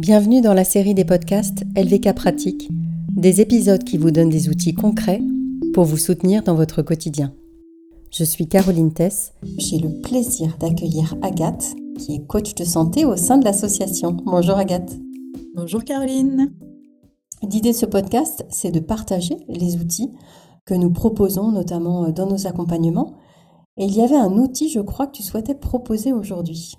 Bienvenue dans la série des podcasts LVK Pratique, des épisodes qui vous donnent des outils concrets pour vous soutenir dans votre quotidien. Je suis Caroline Tess. J'ai le plaisir d'accueillir Agathe, qui est coach de santé au sein de l'association. Bonjour Agathe. Bonjour Caroline. L'idée de ce podcast, c'est de partager les outils que nous proposons, notamment dans nos accompagnements. Et il y avait un outil, je crois, que tu souhaitais proposer aujourd'hui.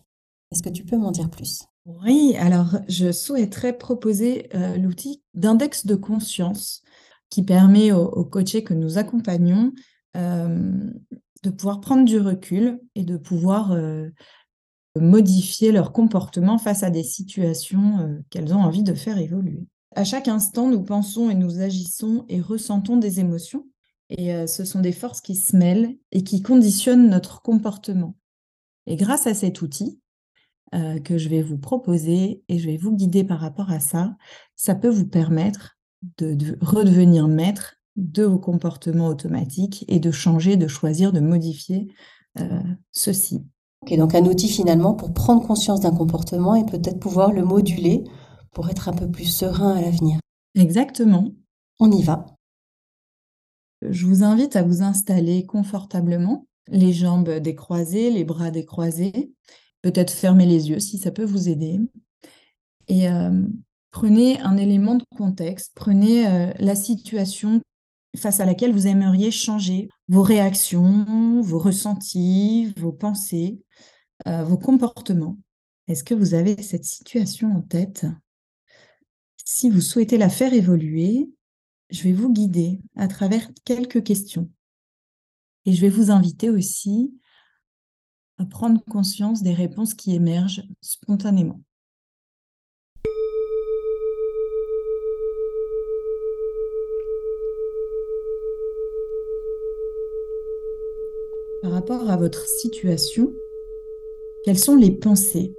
Est-ce que tu peux m'en dire plus? Oui, alors je souhaiterais proposer euh, l'outil d'index de conscience qui permet aux, coachés que nous accompagnons euh, de pouvoir prendre du recul et de pouvoir euh, modifier leur comportement face à des situations qu'elles ont envie de faire évoluer. À chaque instant, nous pensons et nous agissons et ressentons des émotions. Et ce sont des forces qui se mêlent et qui conditionnent notre comportement. Et grâce à cet outil, euh, que je vais vous proposer et je vais vous guider par rapport à ça. Ça peut vous permettre de, redevenir maître de vos comportements automatiques et de changer, de choisir, de modifier euh, ceci. Ok, donc un outil finalement pour prendre conscience d'un comportement et peut-être pouvoir le moduler pour être un peu plus serein à l'avenir. Exactement. On y va. Je vous invite à vous installer confortablement, les jambes décroisées, les bras décroisés, peut-être fermer les yeux si ça peut vous aider. Et euh, prenez un élément de contexte, prenez euh, la situation face à laquelle vous aimeriez changer vos réactions, vos ressentis, vos pensées, euh, vos comportements. Est-ce que vous avez cette situation en tête? Si vous souhaitez la faire évoluer, je vais vous guider à travers quelques questions. Et je vais vous inviter aussi prendre conscience des réponses qui émergent spontanément. Par rapport à votre situation, quelles sont les pensées,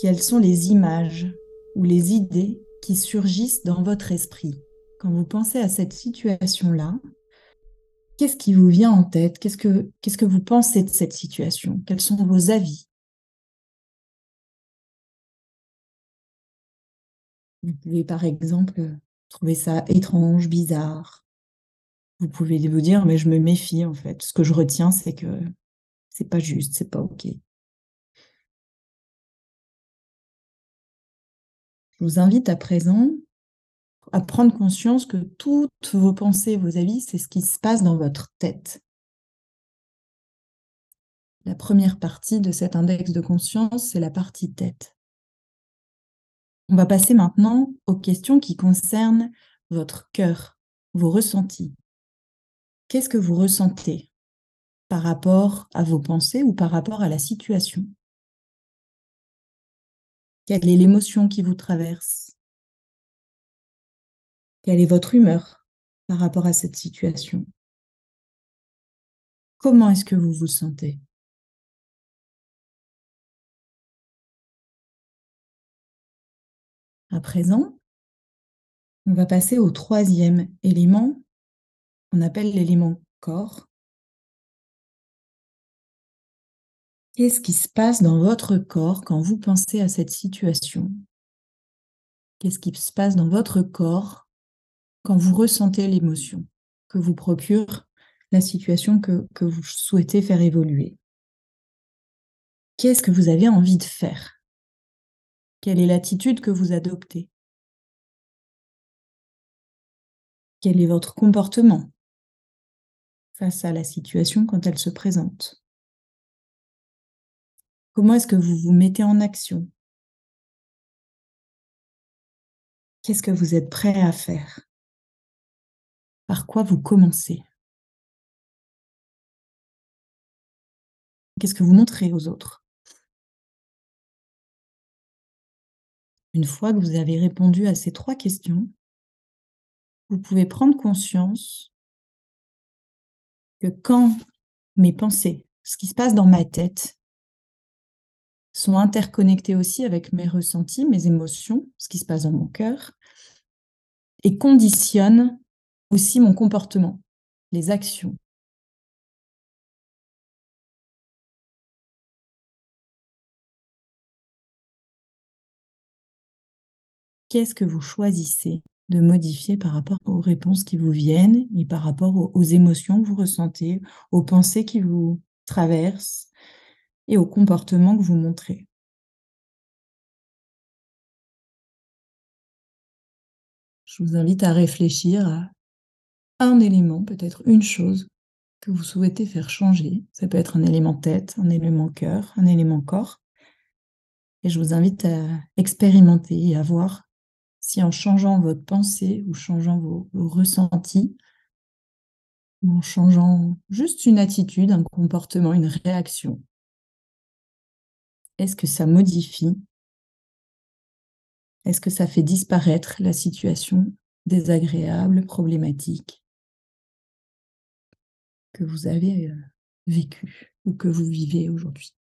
quelles sont les images ou les idées qui surgissent dans votre esprit? Quand vous pensez à cette situation-là Qu'est-ce qui vous vient en tête? Qu'est-ce que, vous pensez de cette situation? Quels sont vos avis? Vous pouvez par exemple trouver ça étrange, bizarre. Vous pouvez vous dire, mais je me méfie en fait. Ce que je retiens, c'est que c'est pas juste, c'est pas OK. Je vous invite à présent à prendre conscience que toutes vos pensées, vos avis, c'est ce qui se passe dans votre tête. La première partie de cet index de conscience, c'est la partie tête. On va passer maintenant aux questions qui concernent votre cœur, vos ressentis. Qu'est-ce que vous ressentez par rapport à vos pensées ou par rapport à la situation? Quelle est l'émotion qui vous traverse? Quelle est votre humeur par rapport à cette situation? Comment est-ce que vous vous sentez? À présent, on va passer au troisième élément, on appelle l'élément corps. Qu'est-ce qui se passe dans votre corps quand vous pensez à cette situation? Qu'est-ce qui se passe dans votre corps quand vous ressentez l'émotion que vous procure la situation que, que vous souhaitez faire évoluer. Qu'est-ce que vous avez envie de faire? Quelle est l'attitude que vous adoptez? Quel est votre comportement face à la situation quand elle se présente? Comment est-ce que vous vous mettez en action? Qu'est-ce que vous êtes prêt à faire? Par quoi vous commencez? Qu'est-ce que vous montrez aux autres? Une fois que vous avez répondu à ces trois questions, vous pouvez prendre conscience que quand mes pensées, ce qui se passe dans ma tête, sont interconnectées aussi avec mes ressentis, mes émotions, ce qui se passe dans mon cœur, et conditionnent aussi mon comportement, les actions. qu'est-ce que vous choisissez de modifier par rapport aux réponses qui vous viennent et par rapport aux, émotions que vous ressentez, aux pensées qui vous traversent et aux comportements que vous montrez? Je vous invite à réfléchir à un élément, peut-être une chose que vous souhaitez faire changer. Ça peut être un élément tête, un élément cœur, un élément corps. Et je vous invite à expérimenter et à voir si en changeant votre pensée ou changeant vos, ressentis, en changeant juste une attitude, un comportement, une réaction, est-ce que ça modifie Est-ce que ça fait disparaître la situation désagréable, problématique que vous avez vécue ou que vous vivez aujourd'hui?